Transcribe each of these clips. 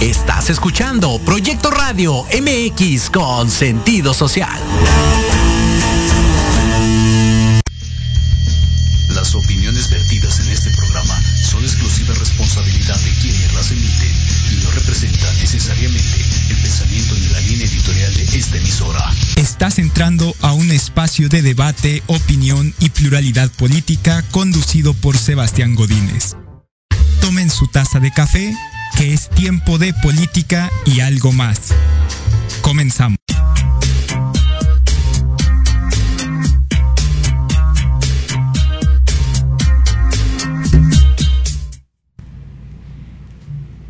Estás escuchando Proyecto Radio MX con sentido social. Las opiniones vertidas en este programa son exclusiva responsabilidad de quienes las emiten y no representan necesariamente el pensamiento ni la línea editorial de esta emisora. Estás entrando a un espacio de debate, opinión y pluralidad política conducido por Sebastián Godínez. Tomen su taza de café que es tiempo de política y algo más. Comenzamos.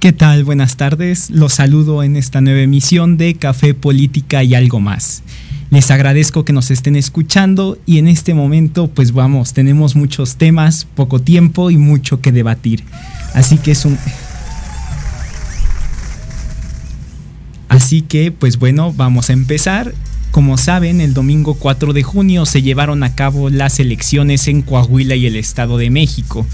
¿Qué tal? Buenas tardes. Los saludo en esta nueva emisión de Café Política y algo más. Les agradezco que nos estén escuchando y en este momento pues vamos, tenemos muchos temas, poco tiempo y mucho que debatir. Así que es un Así que, pues bueno, vamos a empezar. Como saben, el domingo 4 de junio se llevaron a cabo las elecciones en Coahuila y el Estado de México.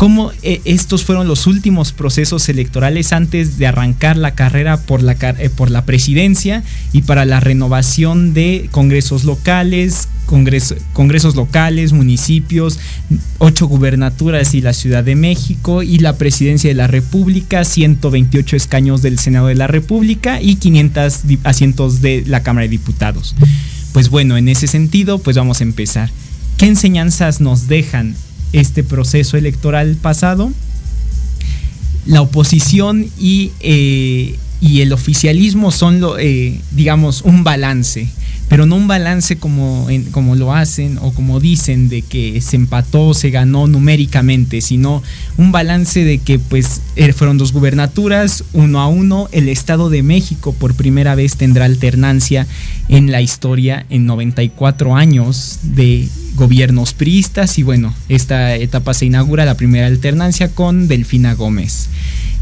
Como eh, estos fueron los últimos procesos electorales antes de arrancar la carrera por la, eh, presidencia y para la renovación de congresos locales, congresos locales, municipios, ocho gubernaturas y la Ciudad de México y la presidencia de la República, 128 escaños del Senado de la República y 500 asientos de la Cámara de Diputados. Pues bueno, en ese sentido, pues vamos a empezar. ¿Qué enseñanzas nos dejan este proceso electoral pasado? La oposición y, eh, y el oficialismo son, lo, eh, digamos, un balance pero no un balance como, como lo hacen o como dicen de que se empató, se ganó numéricamente, sino un balance de que pues eh, fueron dos gubernaturas, uno a uno, el Estado de México por primera vez tendrá alternancia en la historia en 94 años de gobiernos priistas y bueno, esta etapa se inaugura la primera alternancia con Delfina Gómez.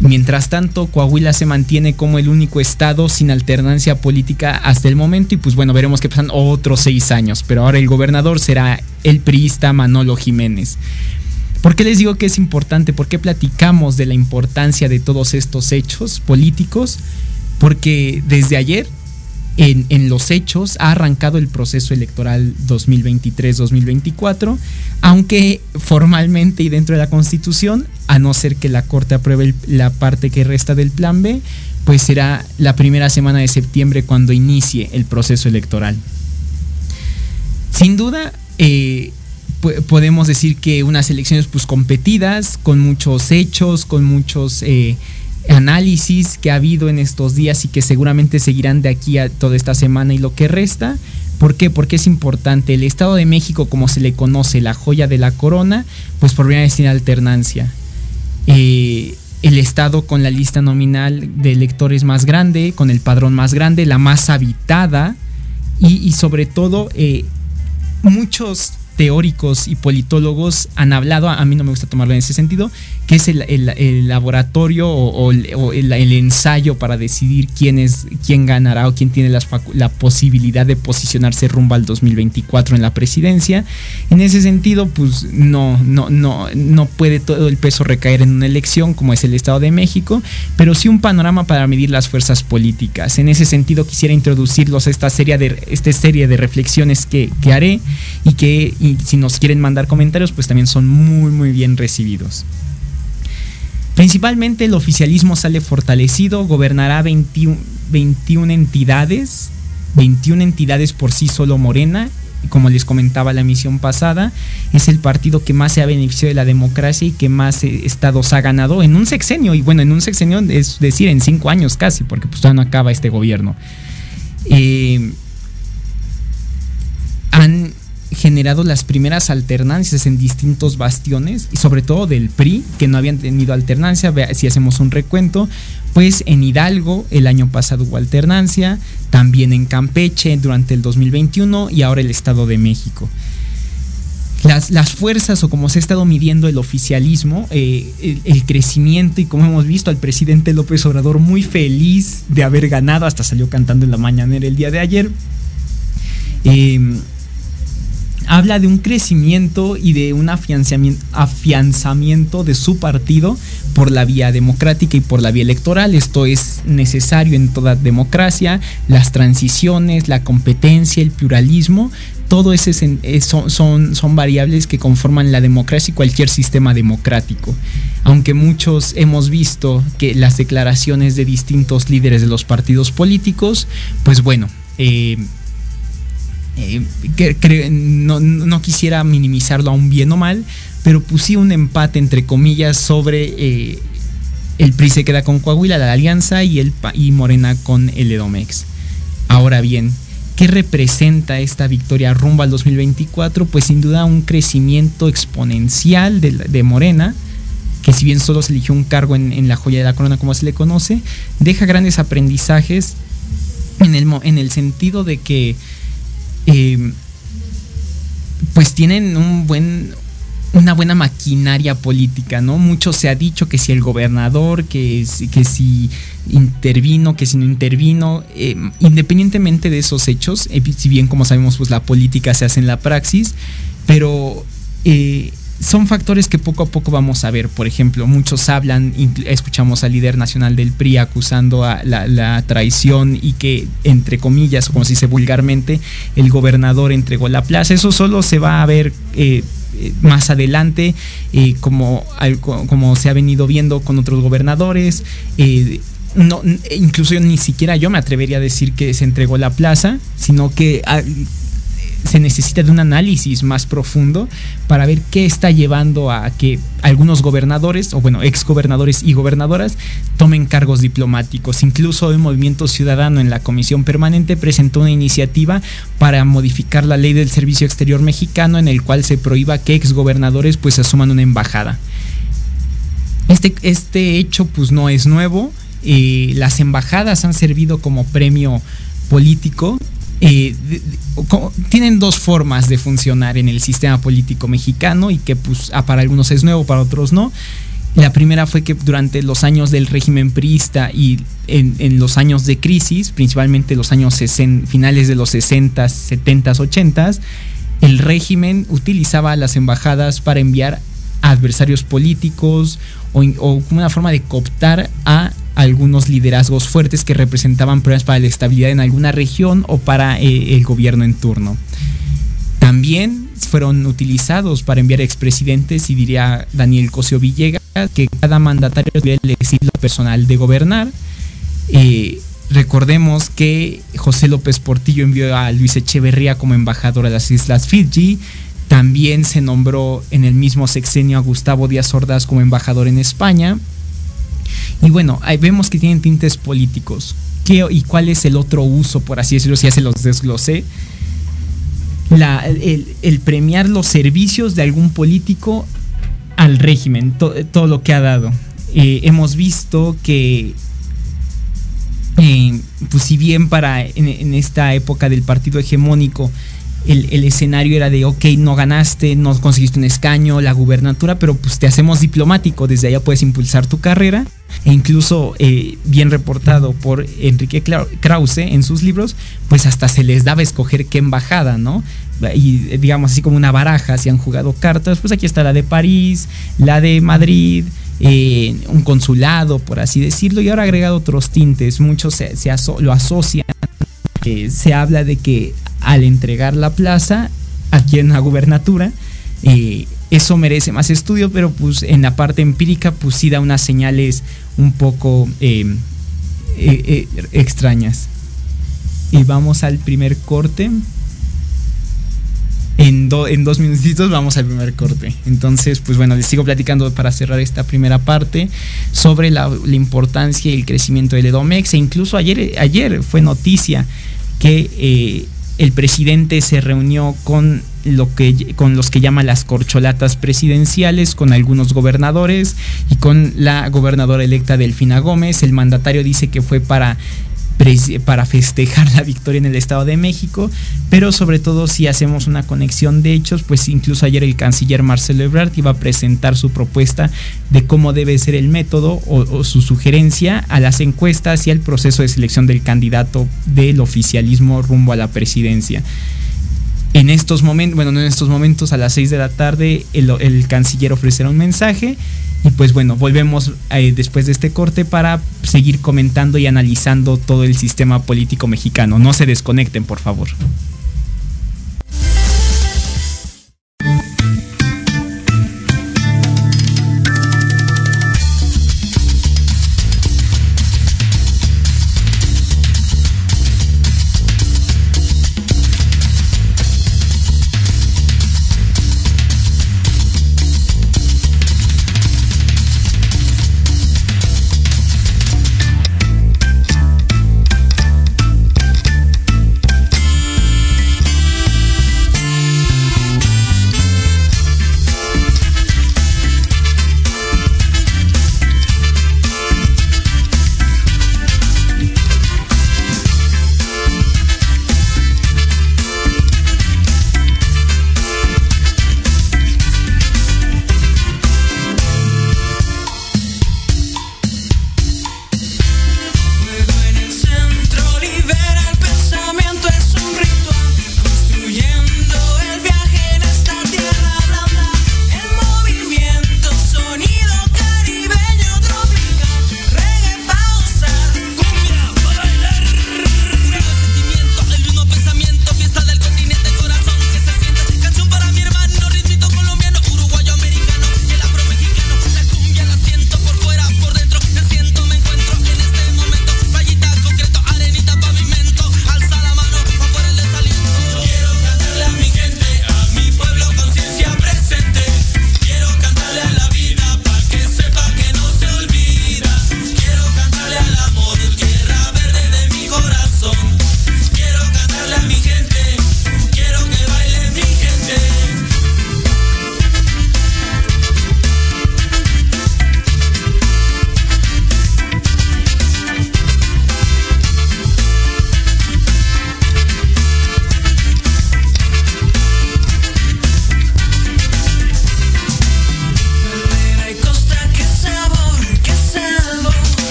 Mientras tanto, Coahuila se mantiene como el único estado sin alternancia política hasta el momento y pues bueno, veremos que pasan otros seis años, pero ahora el gobernador será el priista Manolo Jiménez. ¿Por qué les digo que es importante? ¿Por qué platicamos de la importancia de todos estos hechos políticos? Porque desde ayer en, los hechos ha arrancado el proceso electoral 2023-2024, aunque formalmente y dentro de la Constitución, a no ser que la Corte apruebe la parte que resta del Plan B, pues será la primera semana de septiembre cuando inicie el proceso electoral. Sin duda, eh, podemos decir que unas elecciones pues competidas, con muchos hechos, con muchos... Eh, análisis que ha habido en estos días y que seguramente seguirán de aquí a toda esta semana y lo que resta. ¿Por qué? Porque es importante. El Estado de México, como se le conoce, la joya de la corona, pues por primera vez tiene alternancia. Eh, el Estado con la lista nominal de electores más grande, con el padrón más grande, la más habitada y, sobre todo eh, muchos teóricos y politólogos han hablado, a mí no me gusta tomarlo en ese sentido, que es el, laboratorio o, el, ensayo para decidir quién, es, quién ganará o quién tiene la posibilidad de posicionarse rumbo al 2024 en la presidencia. En ese sentido, pues no, no, no, no puede todo el peso recaer en una elección como es el Estado de México, pero sí un panorama para medir las fuerzas políticas. En ese sentido, quisiera introducirlos a esta serie de, esta serie de reflexiones que, que haré y que si nos quieren mandar comentarios, pues también son muy, muy bien recibidos. Principalmente el oficialismo sale fortalecido, gobernará 21, 21 entidades, 21 entidades por sí solo Morena, como les comentaba la emisión pasada, es el partido que más se ha beneficiado de la democracia y que más eh, estados ha ganado en un sexenio, y bueno, en un sexenio es decir, en cinco años casi, porque pues no acaba este gobierno. Eh, han generado las primeras alternancias en distintos bastiones y sobre todo del PRI que no habían tenido alternancia, si hacemos un recuento, pues en Hidalgo el año pasado hubo alternancia, también en Campeche durante el 2021 y ahora el Estado de México. Las, las, fuerzas o como se ha estado midiendo el oficialismo, eh, el, crecimiento y como hemos visto al presidente López Obrador muy feliz de haber ganado, hasta salió cantando en la mañanera el día de ayer. Eh, habla de un crecimiento y de un afianzamiento, de su partido por la vía democrática y por la vía electoral. Esto es necesario en toda democracia, las transiciones, la competencia, el pluralismo, todo ese son, son, son, variables que conforman la democracia y cualquier sistema democrático. Aunque muchos hemos visto que las declaraciones de distintos líderes de los partidos políticos, pues bueno, eh, eh, no, quisiera minimizarlo a un bien o mal, pero puse un empate entre comillas sobre eh, el PRI se queda con Coahuila, la alianza, y, el, y Morena con el Edomex. Ahora bien, ¿qué representa esta victoria rumbo al 2024? Pues sin duda un crecimiento exponencial de, Morena, que si bien solo se eligió un cargo en, la joya de la corona como se le conoce, deja grandes aprendizajes en el, en el sentido de que eh, pues tienen un buen, una buena maquinaria política, ¿no? Mucho se ha dicho que si el gobernador, que, que si intervino, que si no intervino, eh, independientemente de esos hechos, eh, si bien como sabemos pues la política se hace en la praxis, pero son factores que poco a poco vamos a ver. Por ejemplo, muchos hablan, escuchamos al líder nacional del PRI acusando a la, traición y que, entre comillas, o como se dice vulgarmente, el gobernador entregó la plaza. Eso solo se va a ver eh, eh, más adelante, eh, como, como se ha venido viendo con otros gobernadores. no, incluso ni siquiera yo me atrevería a decir que se entregó la plaza, sino que se necesita de un análisis más profundo para ver qué está llevando a que algunos gobernadores, o bueno, ex gobernadores y gobernadoras, tomen cargos diplomáticos. Incluso el Movimiento Ciudadano en la Comisión Permanente presentó una iniciativa para modificar la ley del Servicio Exterior Mexicano en el cual se prohíba que ex gobernadores pues asuman una embajada. Este, este hecho pues no es nuevo. Eh, las embajadas han servido como premio político tienen dos formas de funcionar en el sistema político mexicano y que pues ah, para algunos es nuevo, para otros no. La primera fue que durante los años del régimen priista y en, los años de crisis, principalmente los años finales de los 60, 70, 80, el régimen utilizaba las embajadas para enviar adversarios políticos o como una forma de cooptar a algunos liderazgos fuertes que representaban problemas para la estabilidad en alguna región o para eh, el gobierno en turno. También fueron utilizados para enviar expresidentes y diría Daniel Cosio Villegas que cada mandatario tuviera el estilo personal de gobernar. Eh, recordemos que José López Portillo envió a Luis Echeverría como embajador a las Islas Fiji. También se nombró en el mismo sexenio a Gustavo Díaz Ordaz como embajador en España. Y bueno, vemos que tienen tintes políticos. ¿Qué, ¿Y cuál es el otro uso, por así decirlo, si ya se los desglosé? el, premiar los servicios de algún político al régimen, todo lo que ha dado. Eh, hemos visto que, eh, pues si bien para en, esta época del partido hegemónico el, escenario era de, ok, no ganaste, no conseguiste un escaño, la gubernatura, pero pues te hacemos diplomático, desde allá puedes impulsar tu carrera. E incluso, eh, bien reportado por Enrique Krause en sus libros, pues hasta se les daba escoger qué embajada, ¿no? Y digamos así como una baraja, si han jugado cartas, pues aquí está la de París, la de Madrid, eh, un consulado, por así decirlo, y ahora agregado otros tintes, muchos se, lo asocian, se habla de que al entregar la plaza aquí en la gubernatura. Eh, eso merece más estudio, pero pues en la parte empírica pues sí da unas señales un poco eh, eh, extrañas. Y vamos al primer corte. En, en, dos minutitos vamos al primer corte. Entonces, pues bueno, les sigo platicando para cerrar esta primera parte sobre la, importancia y el crecimiento del Edomex. E incluso ayer, ayer fue noticia que el presidente se reunió con lo que con los que llama las corcholatas presidenciales, con algunos gobernadores y con la gobernadora electa Delfina Gómez. El mandatario dice que fue para para festejar la victoria en el Estado de México, pero sobre todo si hacemos una conexión de hechos, pues incluso ayer el canciller Marcelo Ebrard iba a presentar su propuesta de cómo debe ser el método o, su sugerencia a las encuestas y al proceso de selección del candidato del oficialismo rumbo a la presidencia. En estos momentos, bueno, no en estos momentos, a las 6 de la tarde, el canciller ofrecerá un mensaje Y pues bueno, volvemos eh, después de este corte para seguir comentando y analizando todo el sistema político mexicano. No se desconecten, por favor.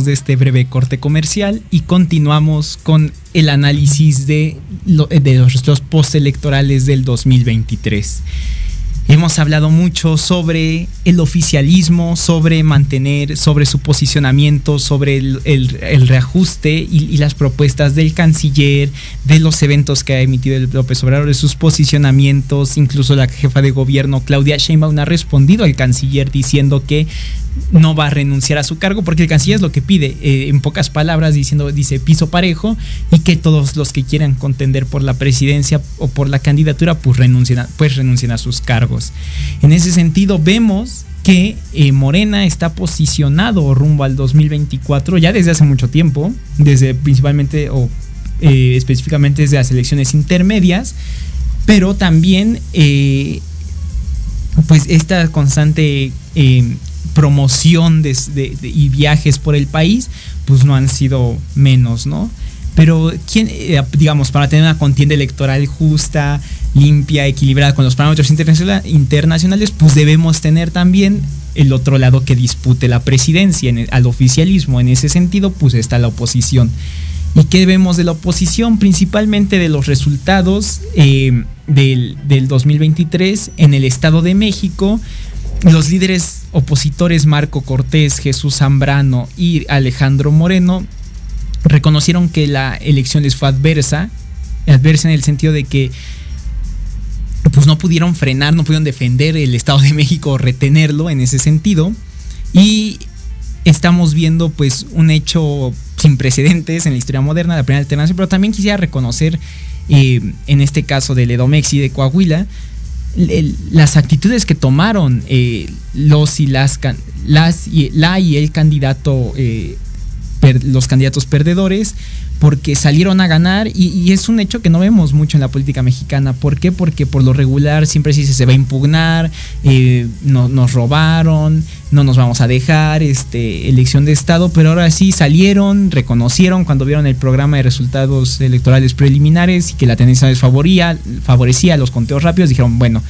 Regresamos de este breve corte comercial y continuamos con el análisis de, de los postelectorales del 2023. Hemos hablado mucho sobre el oficialismo, sobre mantener, sobre su posicionamiento, sobre el, reajuste y, las propuestas del canciller, de los eventos que ha emitido el López Obrador, de sus posicionamientos. Incluso la jefa de gobierno, Claudia Sheinbaum, ha respondido al canciller diciendo que no va a renunciar a su cargo porque el canciller es lo que pide, eh, en pocas palabras diciendo, dice piso parejo y que todos los que quieran contender por la presidencia o por la candidatura pues renuncien pues renuncien a sus cargos. En ese sentido, vemos que eh, Morena está posicionado rumbo al 2024 ya desde hace mucho tiempo, desde principalmente o eh, específicamente desde las elecciones intermedias, pero también pues esta constante promoción y viajes por el país pues no han sido menos, ¿no? Pero, ¿quién, eh, digamos, para tener una contienda electoral justa, limpia, equilibrada con los parámetros internacionales, pues debemos tener también el otro lado que dispute la presidencia, al oficialismo. En ese sentido, pues está la oposición. ¿Y qué vemos de la oposición? Principalmente de los resultados eh, del, del 2023 en el Estado de México. Los líderes opositores Marco Cortés, Jesús Zambrano y Alejandro Moreno reconocieron que la elección les fue adversa, adversa en el sentido de que pues no pudieron frenar, no pudieron defender el Estado de México o retenerlo en ese sentido. Y estamos viendo pues un hecho sin precedentes en la historia moderna, la primera alternancia, pero también quisiera reconocer eh, en este caso del y de Coahuila, las actitudes que tomaron eh, los y las, las y, la y el candidato, eh, los candidatos perdedores, porque salieron a ganar y, es un hecho que no vemos mucho en la política mexicana. ¿Por qué? Porque por lo regular siempre se dice se va a impugnar, eh, no, nos robaron, no nos vamos a dejar, este, elección de Estado, pero ahora sí salieron, reconocieron cuando vieron el programa de resultados electorales preliminares y que la tendencia les favoría, favorecía los conteos rápidos, dijeron, bueno,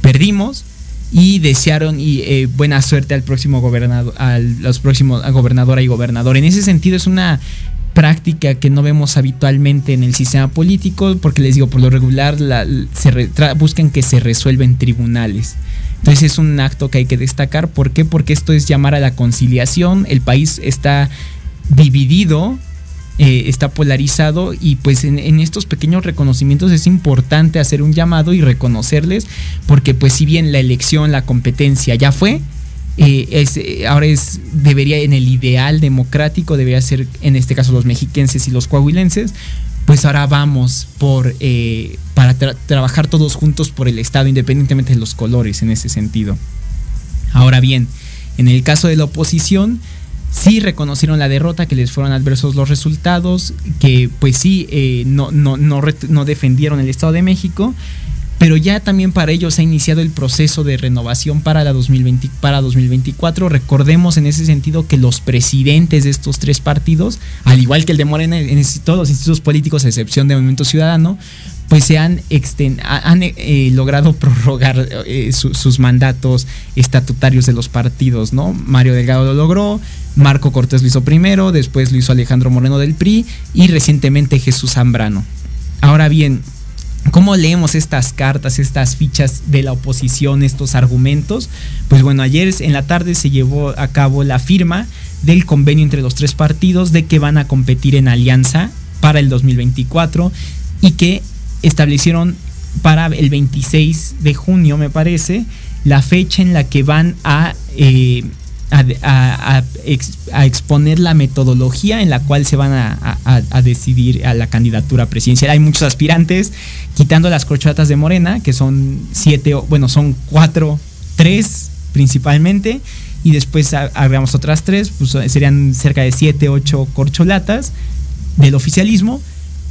perdimos, y desearon y eh, buena suerte al próximo gobernador, al los próximos gobernadora y gobernador. En ese sentido es una práctica que no vemos habitualmente en el sistema político, porque les digo, por lo regular la, se buscan que se resuelva en tribunales. Entonces es un acto que hay que destacar. ¿Por qué? Porque esto es llamar a la conciliación. El país está dividido, eh, está polarizado y pues en, estos pequeños reconocimientos es importante hacer un llamado y reconocerles, porque pues si bien la elección, la competencia ya fue, eh, es, eh, ahora es, debería en el ideal democrático, debería ser en este caso los mexiquenses y los coahuilenses, pues ahora vamos por eh, para trabajar todos juntos por el Estado, independientemente de los colores en ese sentido. Ahora bien, en el caso de la oposición, sí reconocieron la derrota, que les fueron adversos los resultados, que pues sí no, no, no, no defendieron el Estado de México, pero ya también para ellos ha iniciado el proceso de renovación para, la 2020, para 2024. Recordemos en ese sentido que los presidentes de estos tres partidos, al igual que el de Morena, en todos los institutos políticos, a excepción de Movimiento Ciudadano, pues se han, eh, logrado prorrogar eh, sus mandatos estatutarios de los partidos, ¿no? Mario Delgado lo logró, Marco Cortés lo hizo primero, después lo hizo Alejandro Moreno del PRI y recientemente Jesús Zambrano. Ahora bien, ¿Cómo leemos estas cartas, estas fichas de la oposición, estos argumentos? Pues bueno, ayer en la tarde se llevó a cabo la firma del convenio entre los tres partidos de que van a competir en alianza para el 2024 y que establecieron para el 26 de junio, me parece, la fecha en la que van a eh, a, exponer la metodología en la cual se van a, decidir a la candidatura presidencial. Hay muchos aspirantes, quitando las corcholatas de Morena, que son siete, bueno, son cuatro, tres principalmente, y después agregamos otras tres, pues serían cerca de siete, ocho corcholatas del oficialismo.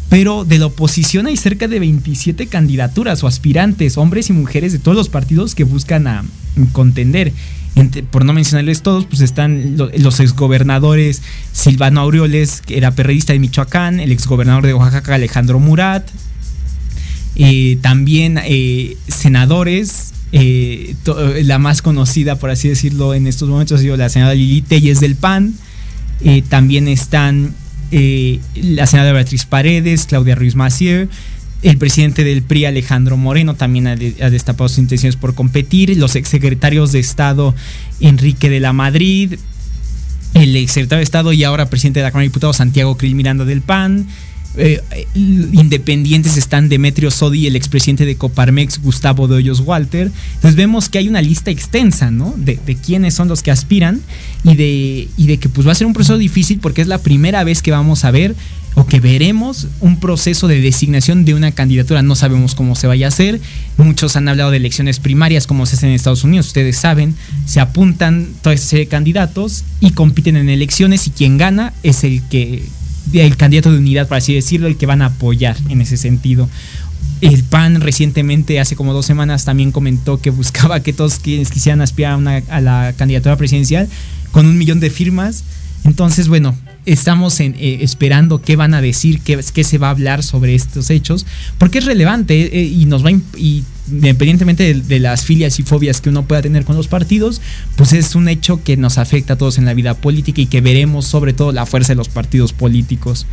Pero de la oposición hay cerca de 27 candidaturas o aspirantes, hombres y mujeres de todos los partidos que buscan a contender por no mencionarles todos, pues están los exgobernadores Silvano Aureoles, que era perredista de Michoacán, el exgobernador de Oaxaca Alejandro Murat, eh, también eh, senadores, eh, la más conocida, por así decirlo, en estos momentos ha sido la senadora Lili Telles del PAN, también están la senadora Beatriz Paredes, Claudia Ruiz Macier, el presidente del PRI, Alejandro Moreno, también ha, destapado sus intenciones por competir. Los exsecretarios de Estado, Enrique de la Madrid, el exsecretario de Estado y ahora presidente de la Cámara de Diputados, Santiago Krill Miranda del PAN. Eh, independientes están Demetrio Sodi el expresidente de Coparmex, Gustavo de Hoyos Walter. Entonces vemos que hay una lista extensa, ¿no? De, quiénes son los que aspiran y de, y de que pues va a ser un proceso difícil porque es la primera vez que vamos a ver o que veremos un proceso de designación de una candidatura. No sabemos cómo se vaya a hacer. Muchos han hablado de elecciones primarias, como se hace en Estados Unidos. Ustedes saben, se apuntan toda esa serie de candidatos y compiten en elecciones y quien gana es el que el candidato de unidad, por así decirlo, el que van a apoyar en ese sentido. El PAN recientemente, hace como dos semanas, también comentó que buscaba que todos quienes quisieran aspirar a la candidatura presidencial con un millón de firmas entonces, bueno, estamos en, eh, esperando qué van a decir, qué, qué, se va a hablar sobre estos hechos, porque es relevante eh, y nos va y independientemente de, las filias y fobias que uno pueda tener con los partidos, pues es un hecho que nos afecta a todos en la vida política y que veremos sobre todo la fuerza de los partidos políticos.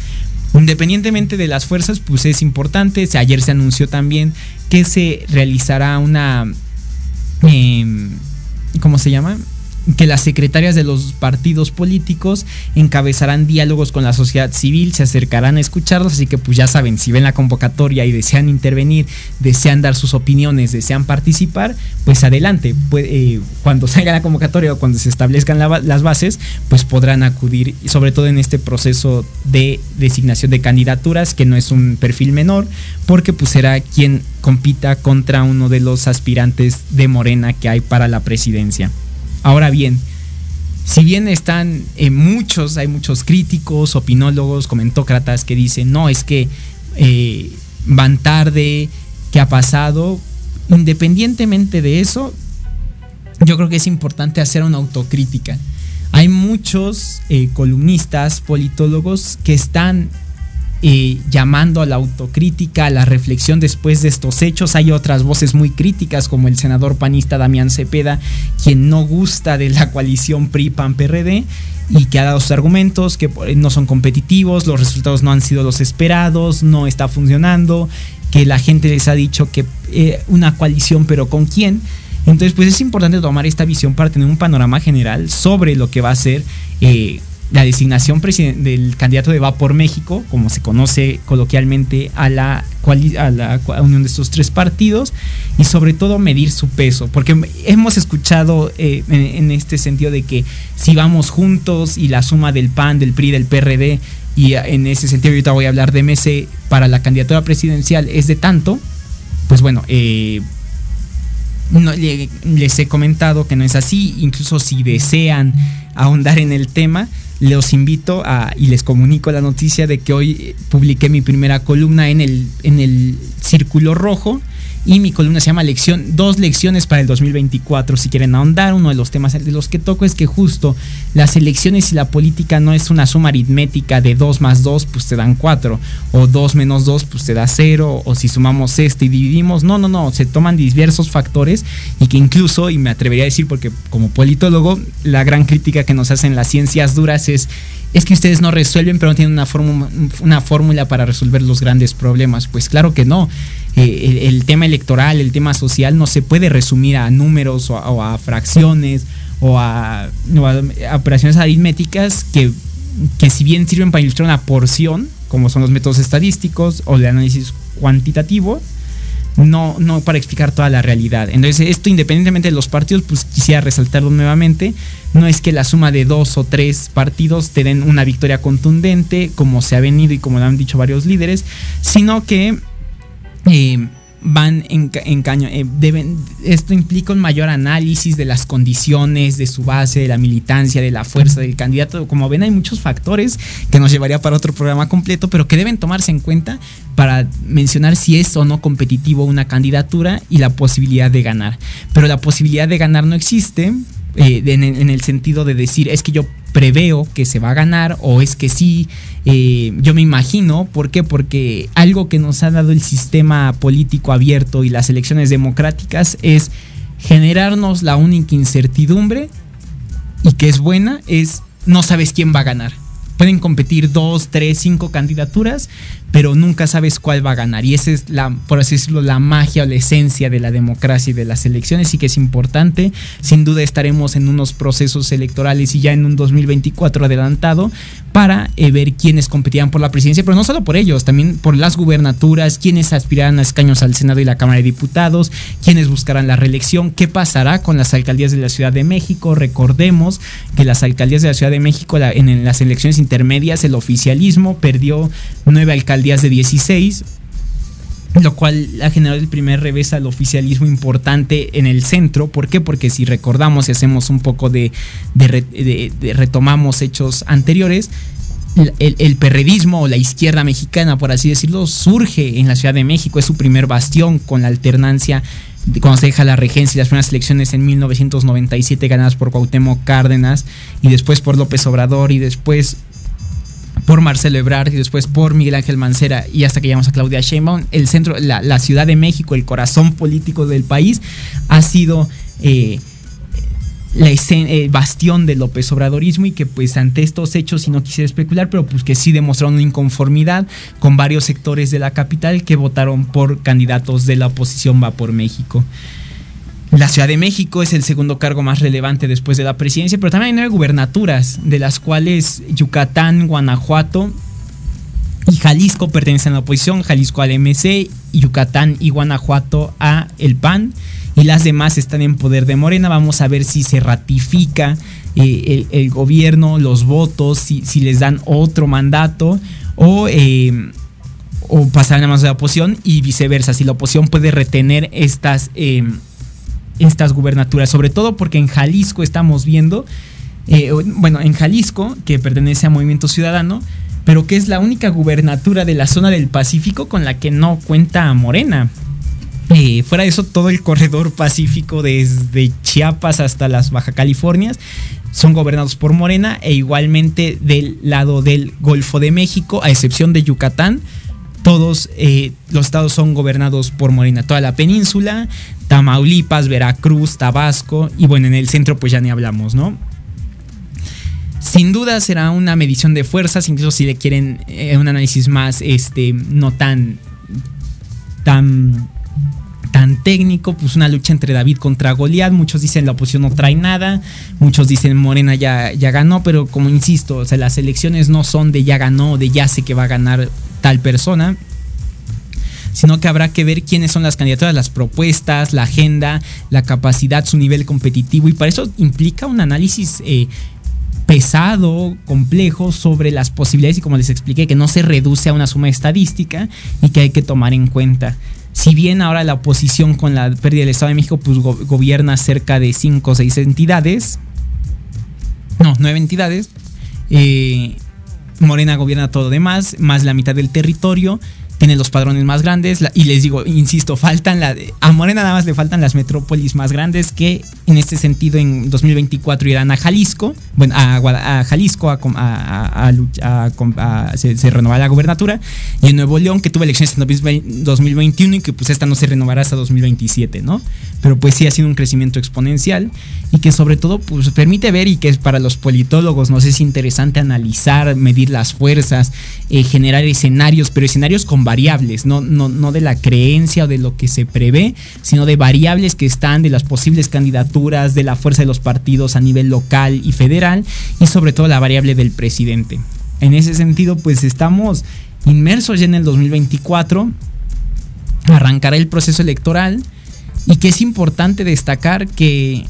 Independientemente de las fuerzas, pues es importante. Ayer se anunció también que se realizará una, em, ¿cómo se llama? Que las secretarias de los partidos políticos encabezarán diálogos con la sociedad civil, se acercarán a escucharlos, así que pues ya saben, si ven la convocatoria y desean intervenir, desean dar sus opiniones, desean participar, pues adelante, pues, cuando salga la convocatoria o cuando se establezcan las bases, pues podrán acudir, sobre todo en este proceso de designación de candidaturas, que no es un perfil menor, porque pues será quien compita contra uno de los aspirantes de Morena que hay para la presidencia. Ahora bien, si bien están eh, muchos, hay muchos críticos, opinólogos, comentócratas que dicen, no, es que eh, van tarde, ¿qué ha pasado? Independientemente de eso, yo creo que es importante hacer una autocrítica. Hay muchos eh, columnistas, politólogos que están llamando a la autocrítica, a la reflexión después de estos hechos. Hay otras voces muy críticas, como el senador panista Damián Cepeda, quien no gusta de la coalición PRI-PAN-PRD y que ha dado sus argumentos, que no son competitivos, los resultados no han sido los esperados, no está funcionando, que la gente les ha dicho que eh, una coalición, pero ¿con quién? Entonces, pues es importante tomar esta visión para tener un panorama general sobre lo que va a ser eh, la designación del candidato de Va por México, como se conoce coloquialmente a la, a la unión de estos tres partidos, y sobre todo medir su peso, porque hemos escuchado eh, en, este sentido de que si vamos juntos y la suma del PAN, del PRI, del PRD, y en ese sentido ahorita voy a hablar de MC para la candidatura presidencial es de tanto, pues bueno, eh, no, les he comentado que no es así, incluso si desean ahondar en el tema, los invito a, y les comunico la noticia de que hoy publiqué mi primera columna en el, en el Círculo Rojo y mi columna se llama lección, dos lecciones para el 2024. Si quieren ahondar, uno de los temas de los que toco es que justo las elecciones y la política no es una suma aritmética de 2 más 2, pues te dan 4, o 2 menos 2, pues te da 0, o si sumamos esto y dividimos. No, no, no, se toman diversos factores y que incluso, y me atrevería a decir porque como politólogo, la gran crítica que nos hacen las ciencias duras es es que ustedes no resuelven, pero no tienen una fórmula, una fórmula para resolver los grandes problemas. Pues claro que no. Eh, el, tema electoral, el tema social no se puede resumir a números o a, fracciones o a, operaciones aritméticas que, que si bien sirven para ilustrar una porción, como son los métodos estadísticos o el análisis cuantitativo, no, no para explicar toda la realidad. Entonces, esto independientemente de los partidos, pues quisiera resaltarlo nuevamente. No es que la suma de dos o tres partidos te den una victoria contundente, como se ha venido y como lo han dicho varios líderes, sino que eh, van en, caño. Eh, deben, esto implica un mayor análisis de las condiciones, de su base, de la militancia, de la fuerza del candidato. Como ven, hay muchos factores que nos llevaría para otro programa completo, pero que deben tomarse en cuenta para mencionar si es o no competitivo una candidatura y la posibilidad de ganar. Pero la posibilidad de ganar no existe eh, en, el sentido de decir, es que yo preveo que se va a ganar o es que sí, eh, yo me imagino, ¿por qué? Porque algo que nos ha dado el sistema político abierto y las elecciones democráticas es generarnos la única incertidumbre y que es buena, es no sabes quién va a ganar pueden competir dos, tres, cinco candidaturas, pero nunca sabes cuál va a ganar. Y esa es la, por así decirlo, la magia o la esencia de la democracia y de las elecciones y que es importante. Sin duda estaremos en unos procesos electorales y ya en un 2024 adelantado para eh, ver quiénes competirán por la presidencia, pero no solo por ellos, también por las gubernaturas, quiénes aspirarán a escaños al Senado y la Cámara de Diputados, quiénes buscarán la reelección, qué pasará con las alcaldías de la Ciudad de México. Recordemos que las alcaldías de la Ciudad de México en las elecciones intermedias el oficialismo perdió nueve alcaldías de 16 lo cual ha generado el primer revés al oficialismo importante en el centro. ¿Por qué? Porque si recordamos y hacemos un poco de, retomamos hechos anteriores, el, perredismo o la izquierda mexicana, por así decirlo, surge en la Ciudad de México, es su primer bastión con la alternancia de cuando se deja la regencia y las primeras elecciones en 1997 ganadas por Cuauhtémoc Cárdenas y después por López Obrador y después por Marcelo Ebrard y después por Miguel Ángel Mancera y hasta que llegamos a Claudia Sheinbaum, el centro, la, Ciudad de México, el corazón político del país, ha sido eh, la eh, bastión del López Obradorismo y que pues ante estos hechos, y no quisiera especular, pero pues que sí demostraron una inconformidad con varios sectores de la capital que votaron por candidatos de la oposición Va por México. La Ciudad de México es el segundo cargo más relevante después de la presidencia, pero también hay nueve gubernaturas, de las cuales Yucatán, Guanajuato y Jalisco pertenecen a la oposición, Jalisco al MC, Yucatán y Guanajuato a el PAN y las demás están en poder de Morena. Vamos a ver si se ratifica eh, el, gobierno, los votos, si, les dan otro mandato o... Eh, o pasar a manos de la oposición y viceversa, si la oposición puede retener estas eh, estas gubernaturas, sobre todo porque en Jalisco estamos viendo, eh, bueno, en Jalisco, que pertenece a Movimiento Ciudadano, pero que es la única gubernatura de la zona del Pacífico con la que no cuenta Morena. Eh, fuera de eso, todo el corredor pacífico desde Chiapas hasta las Baja Californias son gobernados por Morena e igualmente del lado del Golfo de México, a excepción de Yucatán, todos eh, los estados son gobernados por Morena, toda la península, Tamaulipas, Veracruz, Tabasco y bueno, en el centro pues ya ni hablamos, ¿no? Sin duda será una medición de fuerzas, incluso si le quieren eh, un análisis más, este, no tan, tan, tan técnico, pues una lucha entre David contra Goliat. Muchos dicen la oposición no trae nada, muchos dicen Morena ya, ya ganó, pero como insisto, o sea, las elecciones no son de ya ganó, de ya sé que va a ganar tal persona sino que habrá que ver quiénes son las candidaturas, las propuestas, la agenda, la capacidad, su nivel competitivo y para eso implica un análisis eh, pesado, complejo sobre las posibilidades y como les expliqué, que no se reduce a una suma estadística y que hay que tomar en cuenta. Si bien ahora la oposición con la pérdida del Estado de México pues gobierna cerca de 5 o 6 entidades, no, 9 entidades, eh, Morena gobierna todo demás, más la mitad del territorio tiene los padrones más grandes y les digo, insisto, faltan la a Morena nada más le faltan las metrópolis más grandes que en este sentido en 2024 irán a Jalisco, bueno, a, Jalisco a, se, se, renovará la gubernatura y en Nuevo León que tuvo elecciones en 2021 y que pues esta no se renovará hasta 2027, ¿no? Pero pues sí ha sido un crecimiento exponencial y que sobre todo pues permite ver y que para los politólogos nos es interesante analizar, medir las fuerzas, eh, generar escenarios, pero escenarios con variables, no, no, no de la creencia o de lo que se prevé, sino de variables que están de las posibles candidaturas, de la fuerza de los partidos a nivel local y federal, y sobre todo la variable del presidente. En ese sentido, pues estamos inmersos ya en el 2024, arrancará el proceso electoral, y que es importante destacar que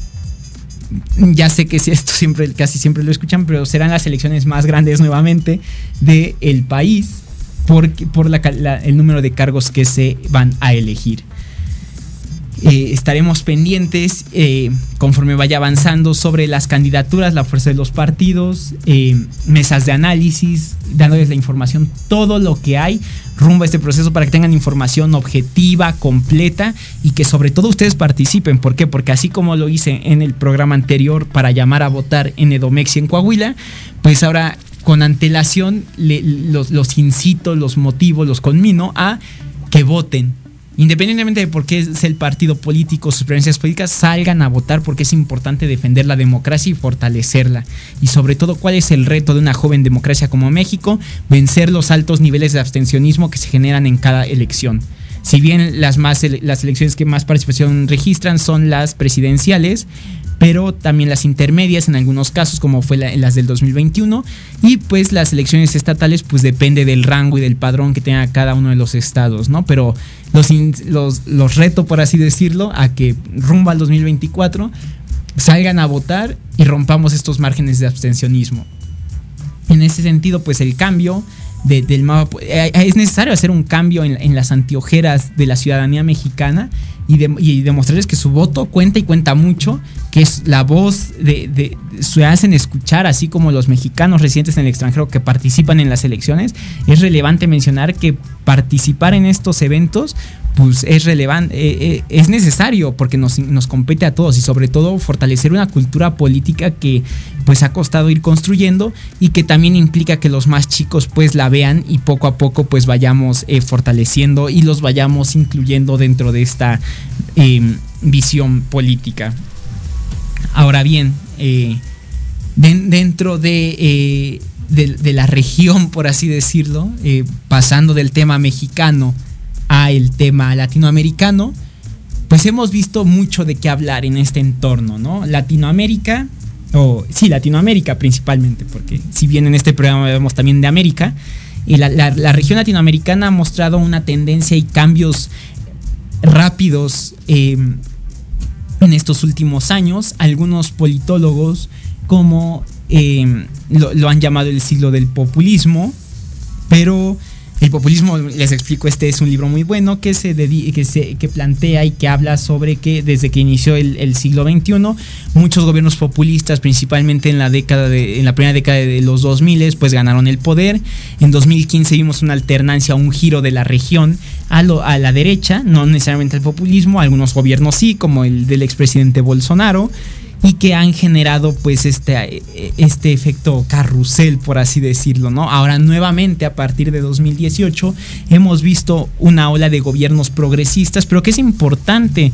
ya sé que esto siempre, casi siempre lo escuchan, pero serán las elecciones más grandes nuevamente del país por, por el número de cargos que se van a elegir. Eh, estaremos pendientes eh, conforme vaya avanzando sobre las candidaturas, la fuerza de los partidos, eh, mesas de análisis, dándoles la información, todo lo que hay rumbo a este proceso para que tengan información objetiva, completa y que sobre todo ustedes participen. ¿Por qué? Porque así como lo hice en el programa anterior para llamar a votar en Edomex y en Coahuila, pues ahora con antelación los, los incito, los motivo, los conmino a que voten. Independientemente de por qué es el partido político, sus preferencias políticas, salgan a votar porque es importante defender la democracia y fortalecerla. Y sobre todo, ¿cuál es el reto de una joven democracia como México? Vencer los altos niveles de abstencionismo que se generan en cada elección. Si bien las, más, las elecciones que más participación registran son las presidenciales, pero también las intermedias en algunos casos, como fue las del 2021, y pues las elecciones estatales, pues depende del rango y del padrón que tenga cada uno de los estados, ¿no? Pero los, los, los reto, por así decirlo, a que rumbo al 2024 salgan a votar y rompamos estos márgenes de abstencionismo. En ese sentido, pues el cambio del mapa, eh, es necesario hacer un cambio en, las antiojeras de la ciudadanía mexicana y, demostrarles que su voto cuenta y cuenta mucho, que es la voz de, se hacen escuchar, así como los mexicanos residentes en el extranjero que participan en las elecciones. Es relevante mencionar que participar en estos eventos pues es relevante, eh, eh, es necesario porque nos, nos, compete a todos y sobre todo fortalecer una cultura política que pues ha costado ir construyendo y que también implica que los más chicos pues la vean y poco a poco pues vayamos eh, fortaleciendo y los vayamos incluyendo dentro de esta em, visión política. Ahora bien, dentro de, de, la región, por así decirlo, pasando del tema mexicano, a el tema latinoamericano, pues hemos visto mucho de qué hablar en este entorno, ¿no? Latinoamérica, o sí, Latinoamérica principalmente, porque si bien en este programa vemos también de América, y la, región latinoamericana ha mostrado una tendencia y cambios rápidos em, en estos últimos años. Algunos politólogos como em, lo, han llamado el siglo del populismo, pero el populismo, les explico, este es un libro muy bueno que se, que plantea y que habla sobre que desde que inició el, siglo XXI, muchos gobiernos populistas, principalmente en la década de, en la primera década de los 2000, pues ganaron el poder. En 2015 vimos una alternancia, un giro de la región a, lo, a la derecha, no necesariamente el populismo, algunos gobiernos sí, como el del expresidente Bolsonaro y que han generado pues este, este efecto carrusel, por así decirlo, ¿no? Ahora nuevamente a partir de 2018 hemos visto una ola de gobiernos progresistas, pero que es importante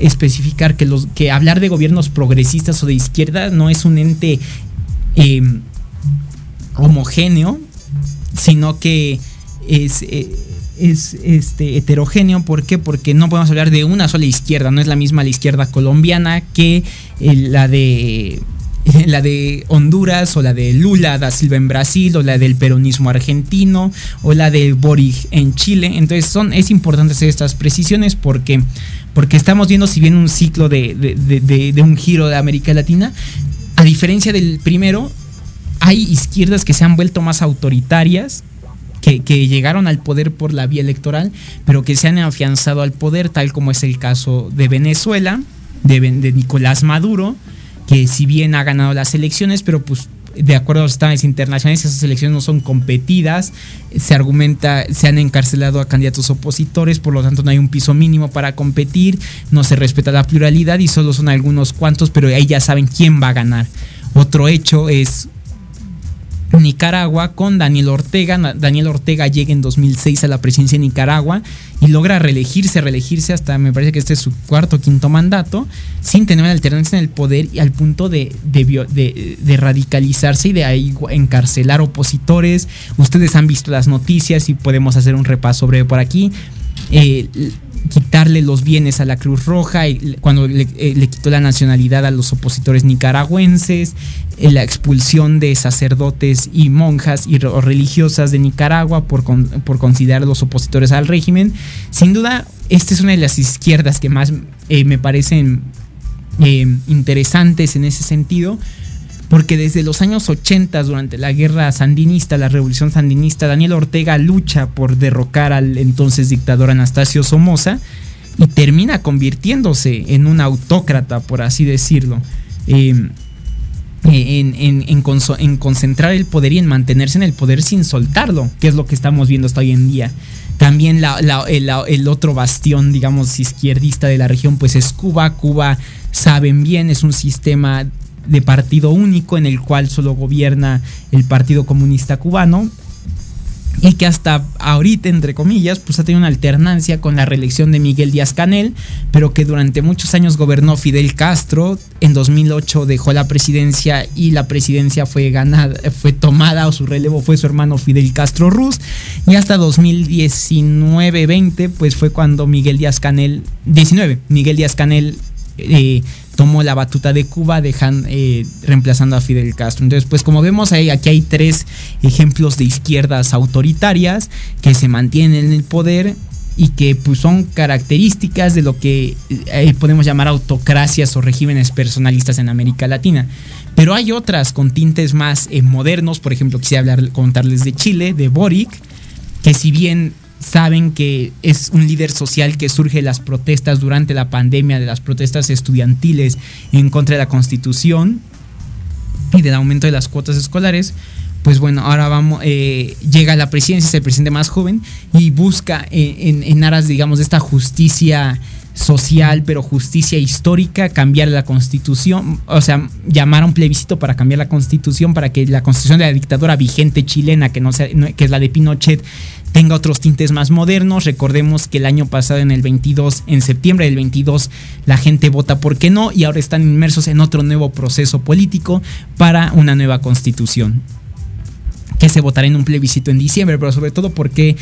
especificar que, los, que hablar de gobiernos progresistas o de izquierda no es un ente em, homogéneo, sino que es... Eh, es este, heterogéneo. ¿Por qué? Porque no podemos hablar de una sola izquierda. No es la misma la izquierda colombiana que eh, la de la de Honduras o la de Lula da Silva en Brasil o la del peronismo argentino o la de Boric en Chile. Entonces son, es importante hacer estas precisiones porque, porque estamos viendo si bien un ciclo de, de un giro de América Latina, a diferencia del primero, hay izquierdas que se han vuelto más autoritarias que, llegaron al poder por la vía electoral, pero que se han afianzado al poder, tal como es el caso de Venezuela, de, Nicolás Maduro, que si bien ha ganado las elecciones, pero pues de acuerdo a los estándares internacionales, esas elecciones no son competidas. Se argumenta, se han encarcelado a candidatos opositores, por lo tanto no hay un piso mínimo para competir, no se respeta la pluralidad y solo son algunos cuantos, pero ahí ya saben quién va a ganar. Otro hecho es Nicaragua con Daniel Ortega. Daniel Ortega llega en 2006 a la presidencia de Nicaragua y logra reelegirse, reelegirse hasta me parece que este es su cuarto o quinto mandato, sin tener una alternancia en el poder y al punto de, radicalizarse y de ahí encarcelar opositores. Ustedes han visto las noticias y podemos hacer un repaso breve por aquí. Eh, quitarle los bienes a la Cruz Roja, y cuando le, eh, quitó la nacionalidad a los opositores nicaragüenses, eh, la expulsión de sacerdotes y monjas y religiosas de Nicaragua por, por considerar los opositores al régimen. Sin duda, esta es una de las izquierdas que más eh, me parecen interesantes en ese sentido porque desde los años 80, durante la guerra sandinista, la revolución sandinista, Daniel Ortega lucha por derrocar al entonces dictador Anastasio Somoza y termina convirtiéndose en un autócrata, por así decirlo. Em, en, concentrar el poder y en mantenerse en el poder sin soltarlo, que es lo que estamos viendo hasta hoy en día. También el, otro bastión, digamos, izquierdista de la región, pues es Cuba. Cuba, saben bien, es un sistema de partido único en el cual solo gobierna el Partido Comunista Cubano y que hasta ahorita, entre comillas, pues ha tenido una alternancia con la reelección de Miguel Díaz Canel, pero que durante muchos años gobernó Fidel Castro, en 2008 dejó la presidencia y la presidencia fue ganada, fue tomada o su relevo fue su hermano Fidel Castro Ruz, y hasta 2019-20 pues fue cuando Miguel Díaz Canel, 19, Miguel Díaz Canel eh, tomó la batuta de Cuba, dejan, eh, reemplazando a Fidel Castro. Entonces, pues como vemos ahí, aquí hay tres ejemplos de izquierdas autoritarias que se mantienen en el poder y que pues, son características de lo que eh, podemos llamar autocracias o regímenes personalistas en América Latina. Pero hay otras con tintes más eh, modernos, por ejemplo, quisiera hablar, contarles de Chile, de Boric, que si bien saben que es un líder social que surge de las protestas durante la pandemia, de las protestas estudiantiles en contra de la constitución y del aumento de las cuotas escolares. Pues bueno, ahora vamos, eh, llega a la presidencia, es el presidente más joven y busca eh, en, en aras, digamos, de esta justicia social, pero justicia histórica, cambiar la constitución, o sea, llamar a un plebiscito para cambiar la constitución, para que la constitución de la dictadura vigente chilena, que, no sea, que es la de Pinochet, tenga otros tintes más modernos. Recordemos que el año pasado, en el 22, en septiembre del 22, la gente vota por qué no y ahora están inmersos en otro nuevo proceso político para una nueva constitución que se votará en un plebiscito en diciembre, pero sobre todo porque